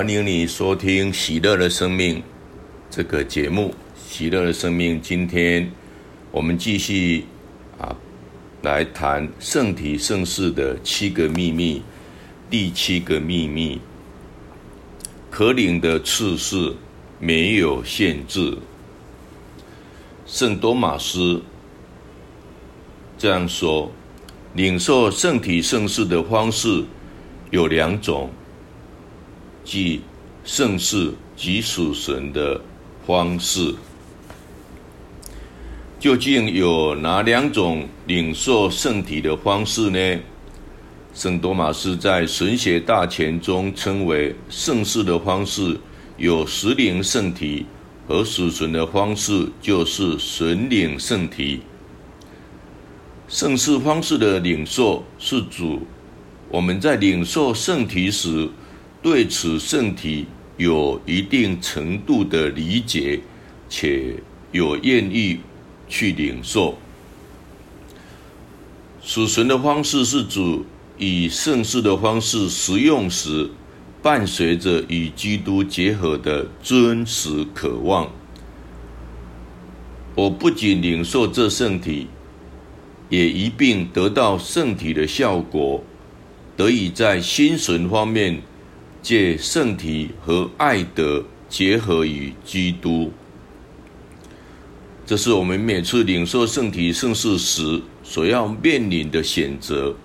欢迎你收听《喜乐的生命》这个节目。《喜乐的生命》今天我们继续啊来谈圣体圣事的七个秘密。第七个秘密，可领的次数没有限制。圣多玛斯这样说：领受圣体圣事的方式有两种，即圣事及属神的方式。究竟有哪两种领受圣体的方式呢？圣多玛斯在神学大全中称为圣事的方式有实领圣体。和属神的方式就是神领圣体。圣事方式的领受是指我们在领受圣体时，对此圣体有一定程度的理解，且有愿意去领受。属神的方式是指以圣事的方式食用时。伴随着与基督结合的真实渴望，我不仅领受这圣体，也一并得到圣体的效果，得以在心神方面借圣体和爱德结合于基督。这是我们每次领受圣体圣事时所要面临的选择。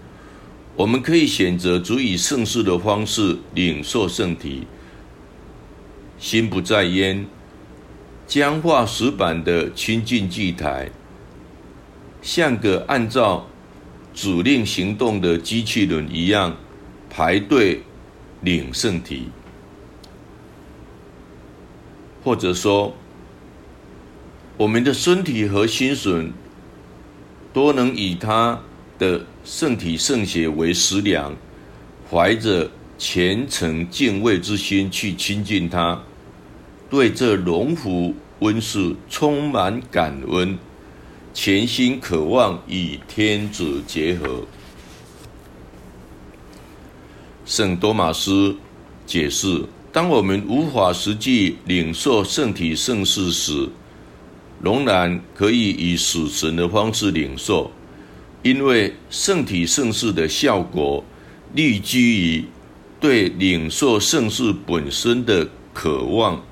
我们可以选择足以圣事的方式领受圣体，心不在焉，僵化死板的亲近祭台，像个按照指令行动的机器人一样排队领圣体，或者说，我们的身体和心神都能以他的圣体圣血为食粮，怀着虔诚敬畏之心去亲近他，对这荣福温室充满感恩，全心渴望与天子结合。圣多玛斯解释：当我们无法实际领受圣体圣事时，仍然可以以死神的方式领受。因为圣体圣事的效果立基于对领受圣事本身的渴望。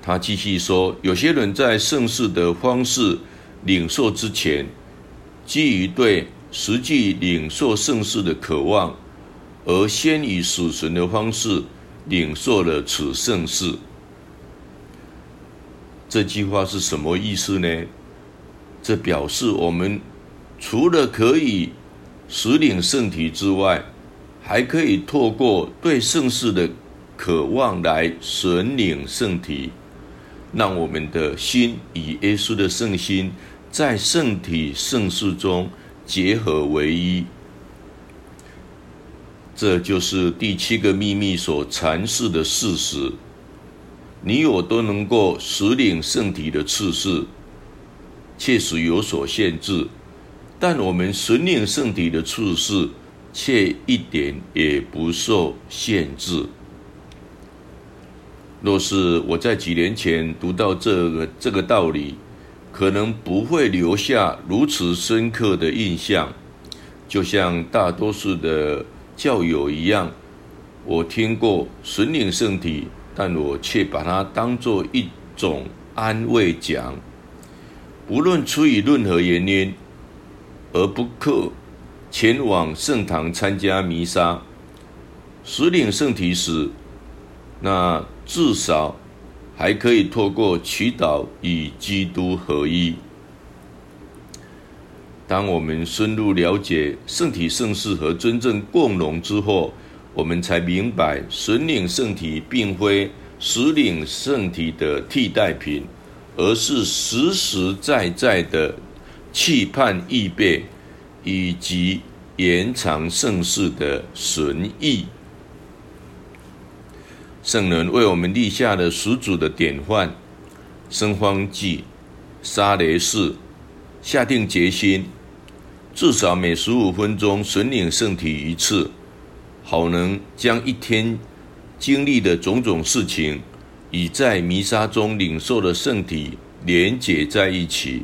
他继续说，有些人在圣事的方式领受之前，基于对实际领受圣事的渴望，而先以死神的方式领受了此圣事。这句话是什么意思呢？这表示我们。除了可以实领圣体之外，还可以透过对圣事的渴望来神领圣体，让我们的心与耶稣的圣心在圣体圣事中结合为一。这就是第七个秘密所阐释的事实。你我都能够实领圣体的次数，确实有所限制。但我们神领圣体的次数却一点也不受限制。若是我在几年前读到这个这个道理，可能不会留下如此深刻的印象。就像大多数的教友一样，我听过神领圣体，但我却把它当作一种安慰奖，无论出于任何原因。而不克前往圣堂参加弥撒，实领圣体时，那至少还可以透过祈祷与基督合一。当我们深入了解圣体圣事和真正共融之后，我们才明白神领圣体并非实领圣体的替代品，而是实实在在的。期盼预备以及延长圣事的神意，圣人为我们立下了属主的典范。圣方济沙雷氏下定决心，至少每十五分钟神领圣体一次，好能将一天经历的种种事情，与在弥撒中领受的圣体连结在一起。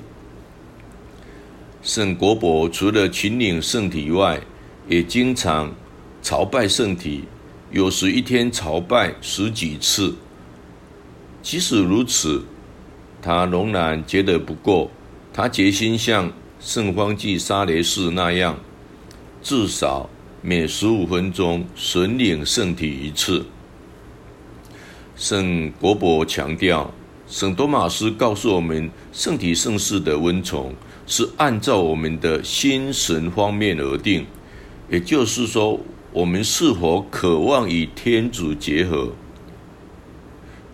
圣果伯除了勤领圣体外，也经常朝拜圣体，有时一天朝拜十几次。即使如此，他仍然觉得不够。他决心像圣方济沙雷氏那样，至少每十五分钟损领圣体一次。圣国伯强调，圣多玛斯告诉我们，圣体圣事的温从是按照我们的心神方面而定，也就是说，我们是否渴望与天主结合。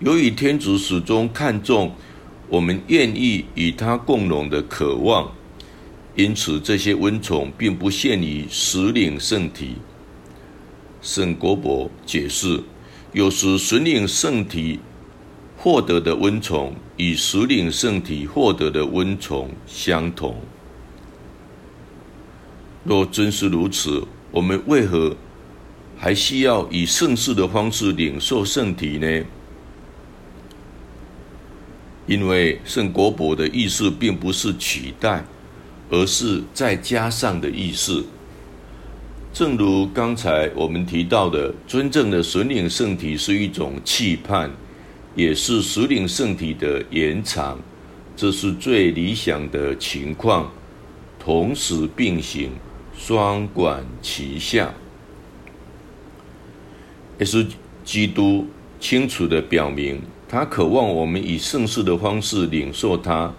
由于天主始终看重我们愿意与他共荣的渴望，因此这些温从并不限于实领圣体。沈国博解释，有时实领圣体获得的温从与实领圣体获得的温从相同。若真是如此，我们为何还需要以圣事的方式领受圣体呢？因为圣果伯的意思并不是取代，而是再加上的意思。正如刚才我们提到的，真正的神领圣体是一种期盼，也是属领圣体的延长，这是最理想的情况，同时并行，双管齐下。也是基督清楚地表明。他渴望我们以圣事的方式领受他。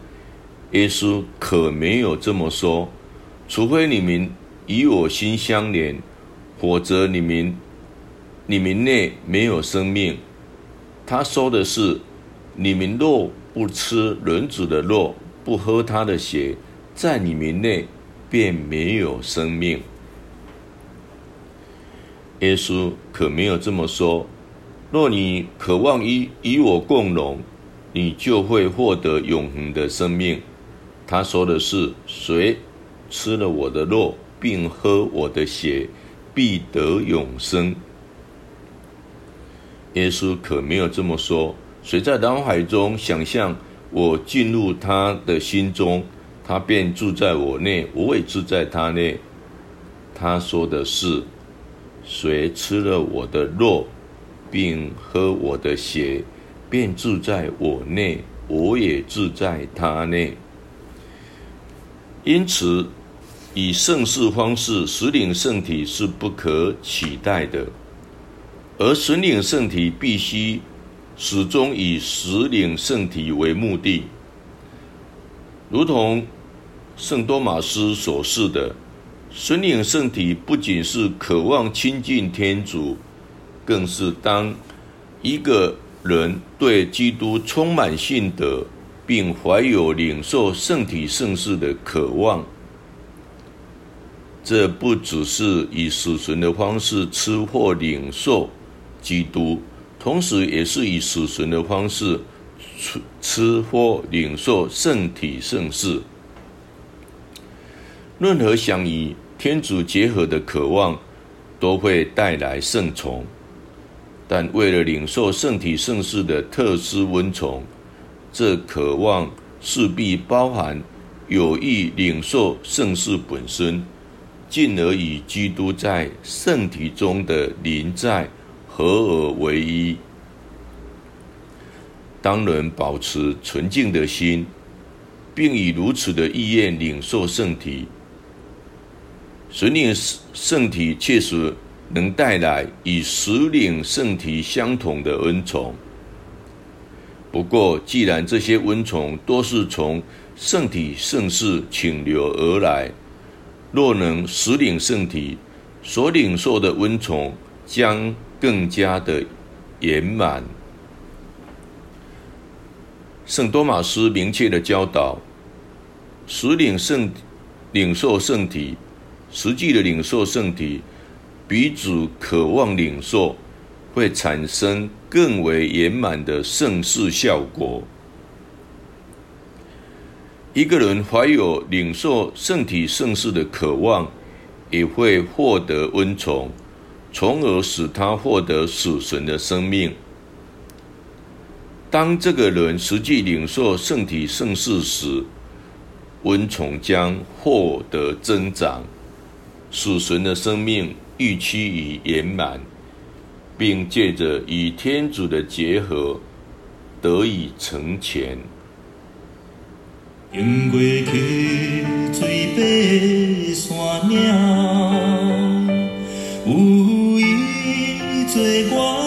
耶稣可没有这么说，除非你们与我心相连，否则你们你们内没有生命。他说的是，你们若不吃人子的肉，不喝他的血，在你们内便没有生命。耶稣可没有这么说。若你渴望与与我共荣，你就会获得永恒的生命。他说的是：谁吃了我的肉，并喝我的血，必得永生。耶稣可没有这么说。谁在脑海中想象我进入他的心中，他便住在我内，我也住在他内。他说的是：谁吃了我的肉，并喝我的血，便住在我内，我也住在他内。因此，以圣事方式实领圣体是不可取代的，而实领圣体必须始终以实领圣体为目的。如同圣多玛斯所示的，实领圣体不仅是渴望亲近天主。更是当一个人对基督充满信德，并怀有领受圣体圣事的渴望，这不只是以死神的方式吃或领受基督，同时也是以死神的方式吃吃或领受圣体圣事。任何想与天主结合的渴望，都会带来圣从。但为了领受圣体圣事的特殊温宠，这渴望势必包含有意领受圣事本身，进而与基督在圣体中的临在合而为一。当人保持纯净的心，并以如此的意愿领受圣体，随领圣体确实。能带来与十领圣体相同的恩宠。不过，既然这些恩宠都是从圣体圣事倾流而来，若能十领圣体，所领受的恩宠将更加的圆满。圣多玛斯明确的教导：十领圣领受圣体，实际的领受圣体。比主渴望领受，会产生更为圆满的盛世效果。一个人怀有领受圣体圣事的渴望，也会获得恩宠，从而使他获得死神的生命。当这个人实际领受圣体圣事时，温宠将获得增长，死神的生命愈趋于圆满，并借着与天主的结合得以成全。经过去水白山岭，有伊做我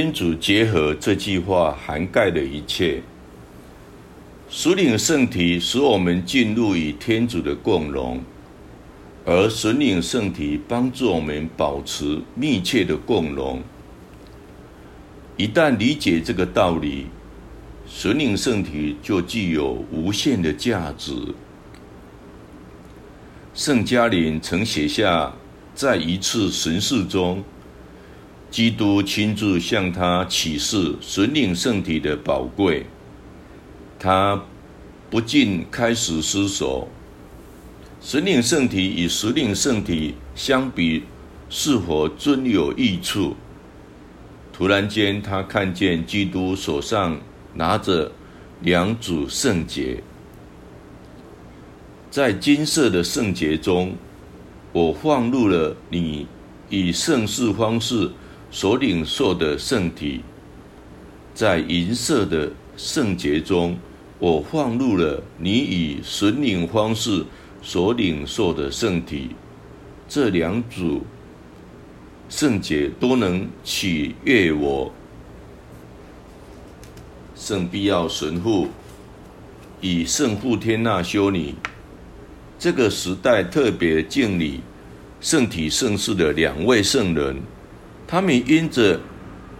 天主结合这句话涵盖了一切。属领圣体使我们进入与天主的共融，而神领圣体帮助我们保持密切的共融。一旦理解这个道理，神领圣体就具有无限的价值。圣加林曾写下，在一次神视中。基督亲自向他启示神领圣体的宝贵，他不禁开始思索：神领圣体与属灵圣体相比，是否真有益处？突然间，他看见基督手上拿着两组圣洁，在金色的圣洁中，我放入了你以圣事方式。所领受的圣体，在银色的圣节中，我放入了你以神领方式所领受的圣体。这两组圣节都能取悦我。圣必要神父以圣父天娜修女，这个时代特别敬礼圣体圣事的两位圣人。他们因着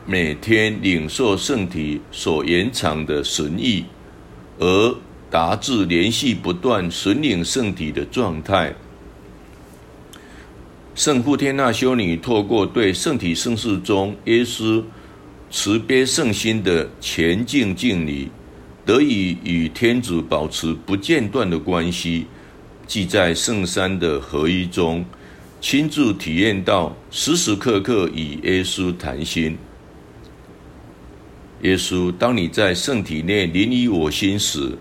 每天领受圣体所延长的神意，而达至连续不断神领圣体的状态。圣父天娜修女透过对圣体圣事中耶稣慈悲圣心的虔敬敬礼，得以与天主保持不间断的关系，即在圣三的合一中。亲自体验到时时刻刻与耶稣谈心。耶稣，当你在圣体内临于我心时，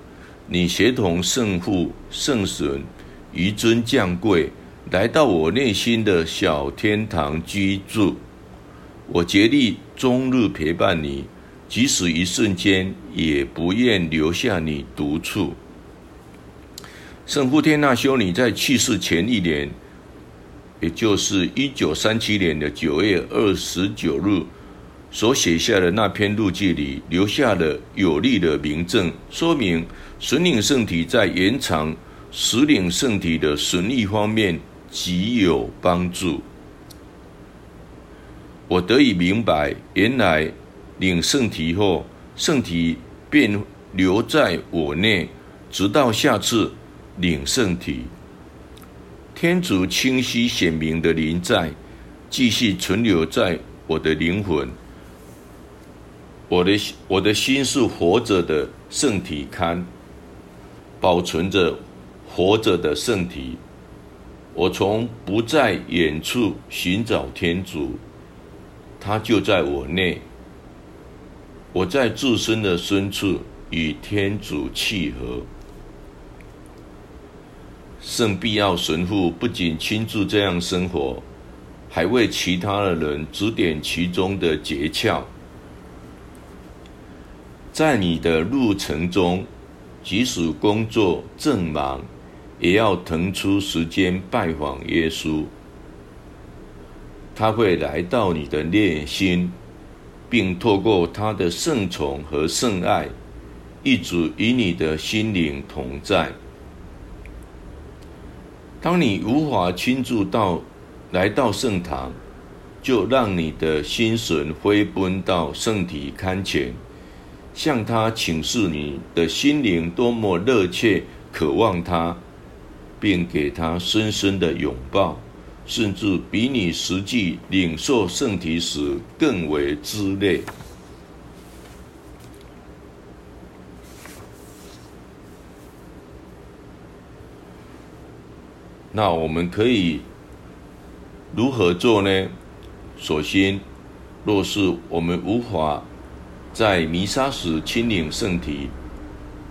你协同圣父、圣神、于尊降贵，来到我内心的小天堂居住。我竭力终日陪伴你，即使一瞬间也不愿留下你独处。圣父天娜修女在去世前一年。也就是一九三七年的九月二十九日所写下的那篇日记里，留下了有力的明证，说明神领圣体在延长属灵圣体的神力方面极有帮助。我得以明白，原来领圣体后，圣体便留在我内，直到下次领圣体。天主清晰显明的临在，继续存留在我的灵魂。我的我的心是活着的圣体龛，保存着活着的圣体。我从不在远处寻找天主，他就在我内。我在自身的深处与天主契合。圣庇奥神父不仅亲自这样生活，还为其他的人指点其中的诀窍。在你的路程中，即使工作正忙，也要腾出时间拜访耶稣，他会来到你的内心，并透过他的圣宠和圣爱，一直与你的心灵同在。当你无法倾注到来到圣堂，就让你的心神飞奔到圣体龛前，向他请示你的心灵多么热切渴望他。并给他深深的拥抱，甚至比你实际领受圣体时更为激烈。那我们可以如何做呢？首先，若是我们无法在弥撒时亲领圣体，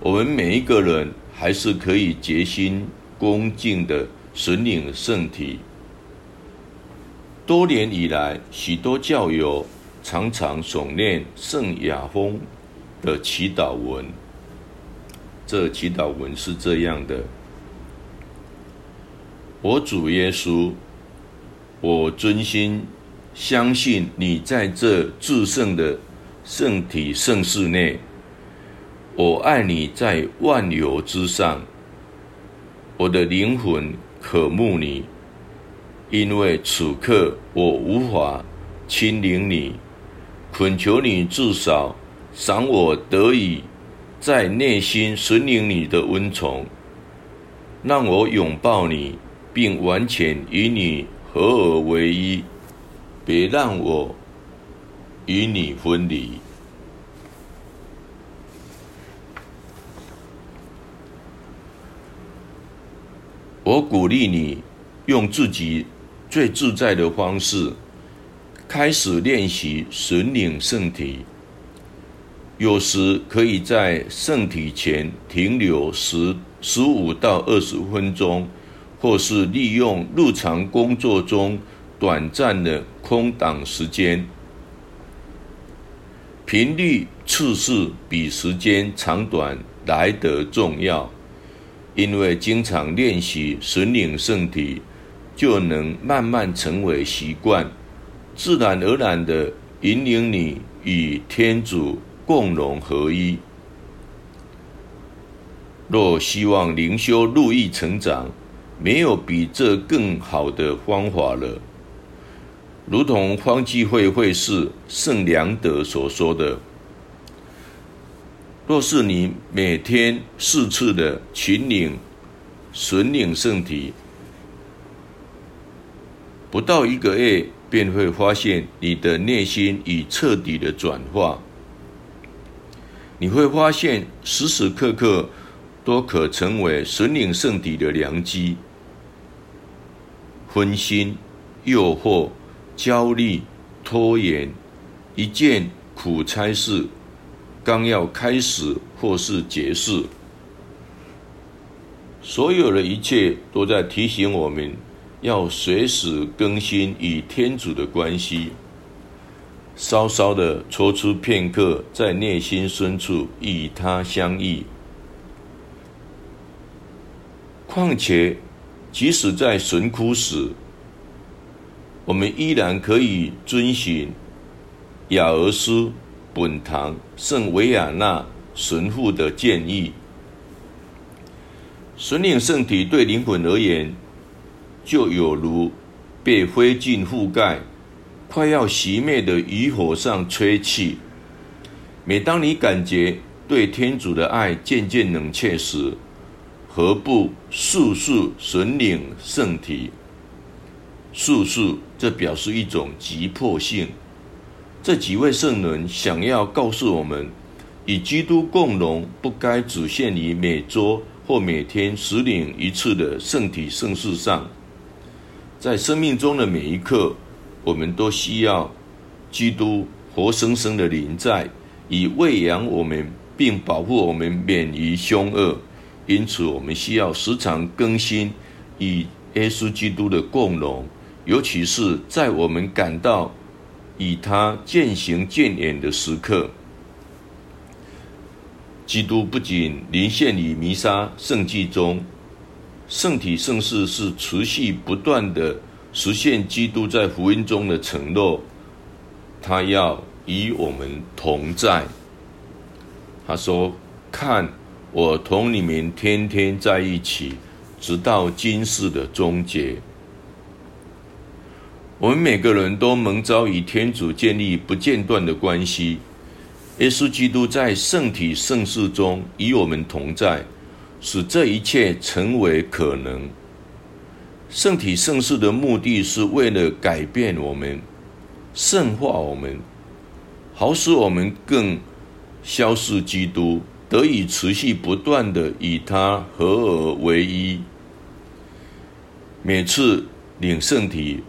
我们每一个人还是可以决心。恭敬的神领圣体。多年以来，许多教友常常诵念圣雅风的祈祷文。这祈祷文是这样的：我主耶稣，我真心相信你在这至圣的圣体圣室内，我爱你在万有之上。我的灵魂渴慕你，因为此刻我无法亲临你，恳求你至少赏我得以在内心神领你的温宠，让我拥抱你，并完全与你合而为一，别让我与你分离。我鼓励你用自己最自在的方式开始练习神领圣体。有时可以在圣体前停留十十五到二十分钟，或是利用日常工作中短暂的空档时间。频率次数比时间长短来得重要。因为经常练习神领圣体，就能慢慢成为习惯，自然而然的引领你与天主共融合一。若希望灵修日益成长，没有比这更好的方法了。如同方济会会士圣良德所说的。若是你每天四次的勤领、神领圣体，不到一个月，便会发现你的内心已彻底的转化。你会发现时时刻刻都可成为神领圣体的良机。分心、诱惑、焦虑、拖延，一件苦差事。刚要开始或是结束，所有的一切都在提醒我们要随时更新与天主的关系。稍稍的抽出片刻，在内心深处与他相遇。况且，即使在神枯时，我们依然可以遵循亚尔斯。本堂圣维亚纳神父的建议：神领圣体对灵魂而言，就有如被灰烬覆盖、快要熄灭的渔火上吹气。每当你感觉对天主的爱渐渐冷却时，何不速速神领圣体？速速，这表示一种急迫性。这几位圣人想要告诉我们，与基督共荣不该只限于每周或每天实领一次的圣体圣事上，在生命中的每一刻，我们都需要基督活生生的临在，以喂养我们，并保护我们免于凶恶。因此，我们需要时常更新与耶稣基督的共荣。尤其是在我们感到与他渐行渐远的时刻，基督不仅临现于弥撒圣祭中，圣体圣事是持续不断的实现基督在福音中的承诺，他要与我们同在。他说：“看，我同你们天天在一起，直到今世的终结。”我们每个人都蒙召与天主建立不间断的关系。耶稣基督在圣体圣事中与我们同在，使这一切成为可能。圣体圣事的目的是为了改变我们、圣化我们，好使我们更肖似基督，得以持续不断的与他合而为一。每次领圣体，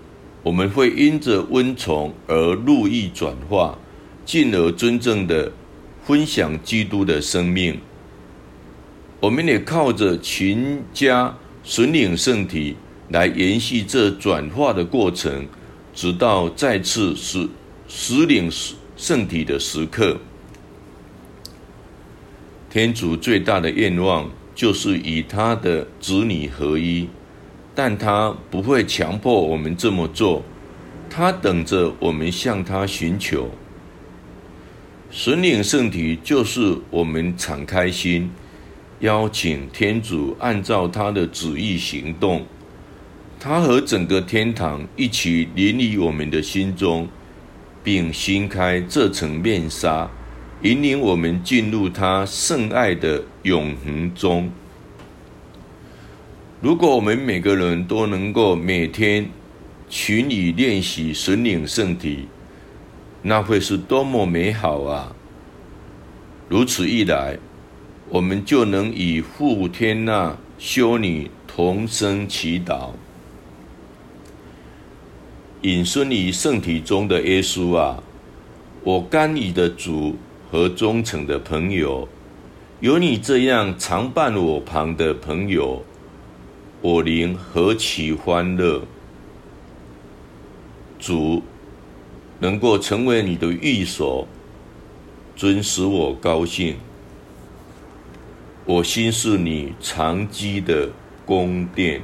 我们会因着温从而路易转化，进而真正的分享基督的生命。我们也靠着勤加神领圣体来延续这转化的过程，直到再次实实领圣体的时刻。天主最大的愿望就是与他的子女合一。但他不会强迫我们这么做，他等着我们向他寻求。神领圣体就是我们敞开心，邀请天主按照他的旨意行动，他和整个天堂一起临于我们的心中，并掀开这层面纱，引领我们进入他圣爱的永恒中。如果我们每个人都能够每天勤于练习神领圣体，那会是多么美好啊！如此一来，我们就能与傅天娜修女同声祈祷，引申于圣体中的耶稣啊！我甘飴的主和忠诚的朋友，有你这样常伴我旁的朋友，我灵何其欢乐！主能够成为你的寓所，尊使我高兴，我心是你长居的宫殿。